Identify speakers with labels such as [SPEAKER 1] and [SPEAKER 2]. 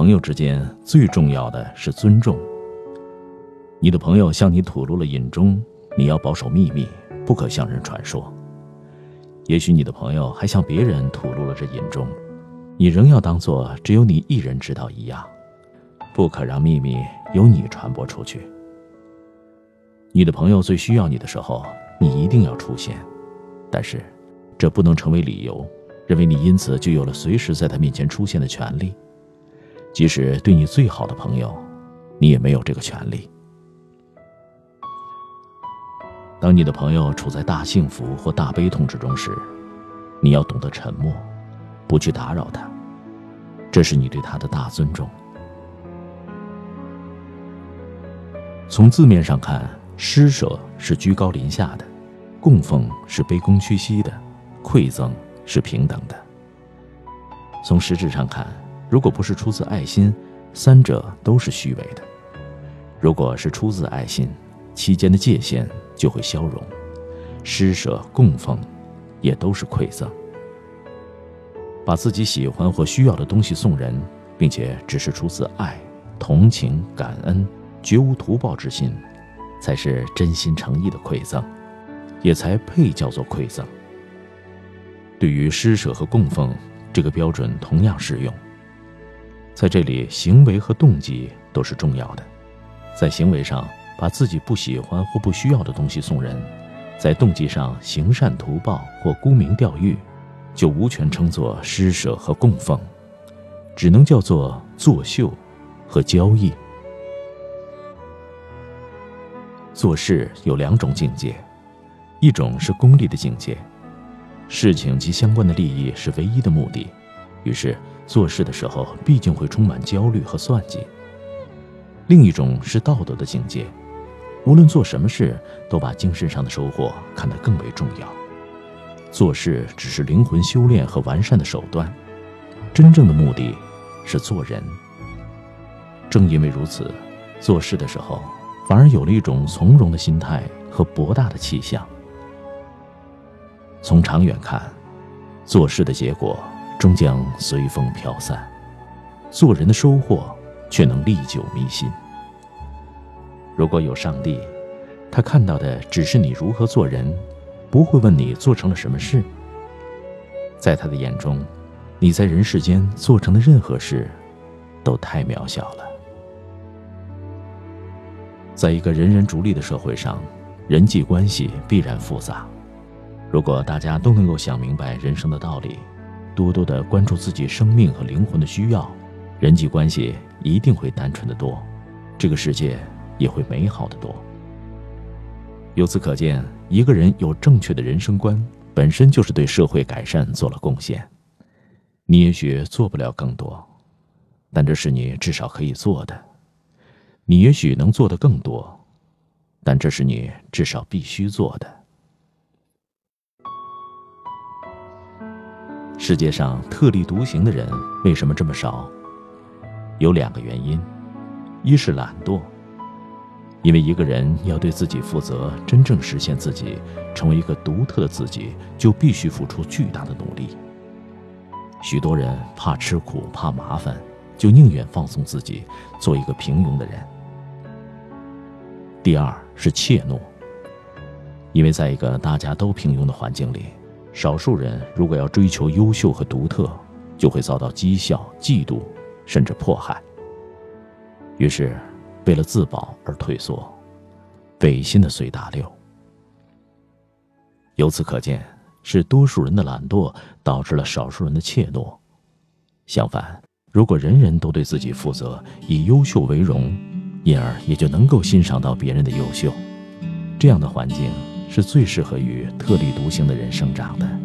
[SPEAKER 1] 朋友之间最重要的是尊重。你的朋友向你吐露了隐衷，你要保守秘密，不可向人传说。也许你的朋友还向别人吐露了这隐衷，你仍要当做只有你一人知道一样，不可让秘密由你传播出去。你的朋友最需要你的时候，你一定要出现，但是，这不能成为理由，认为你因此就有了随时在他面前出现的权利。即使对你最好的朋友，你也没有这个权利。当你的朋友处在大幸福或大悲痛之中时，你要懂得沉默，不去打扰他，这是你对他的大尊重。从字面上看。施舍是居高临下的，供奉是卑躬屈膝的，馈赠是平等的。从实质上看，如果不是出自爱心，三者都是虚伪的；如果是出自爱心，期间的界限就会消融。施舍、供奉，也都是馈赠。把自己喜欢或需要的东西送人，并且只是出自爱、同情、感恩，绝无图报之心。才是真心诚意的馈赠，也才配叫做馈赠。对于施舍和供奉，这个标准同样适用。在这里，行为和动机都是重要的。在行为上，把自己不喜欢或不需要的东西送人；在动机上行善图报或沽名钓誉，就无权称作施舍和供奉，只能叫做作秀和交易。做事有两种境界，一种是功利的境界，事情及相关的利益是唯一的目的，于是做事的时候毕竟会充满焦虑和算计；另一种是道德的境界，无论做什么事，都把精神上的收获看得更为重要。做事只是灵魂修炼和完善的手段，真正的目的是做人。正因为如此，做事的时候。反而有了一种从容的心态和博大的气象。从长远看，做事的结果终将随风飘散，做人的收获却能历久弥新。如果有上帝，他看到的只是你如何做人，不会问你做成了什么事。在他的眼中，你在人世间做成的任何事，都太渺小了。在一个人人逐利的社会上，人际关系必然复杂。如果大家都能够想明白人生的道理，多多的关注自己生命和灵魂的需要，人际关系一定会单纯的多，这个世界也会美好的多。由此可见，一个人有正确的人生观，本身就是对社会改善做了贡献。你也许做不了更多，但这是你至少可以做的。你也许能做的更多，但这是你至少必须做的。世界上特立独行的人为什么这么少？有两个原因：一是懒惰，因为一个人要对自己负责，真正实现自己，成为一个独特的自己，就必须付出巨大的努力。许多人怕吃苦、怕麻烦，就宁愿放纵自己，做一个平庸的人。第二是怯懦，因为在一个大家都平庸的环境里，少数人如果要追求优秀和独特，就会遭到讥笑、嫉妒，甚至迫害。于是，为了自保而退缩，违心的随大流。由此可见，是多数人的懒惰导致了少数人的怯懦。相反，如果人人都对自己负责，以优秀为荣。因而也就能够欣赏到别人的优秀，这样的环境是最适合于特立独行的人生长的。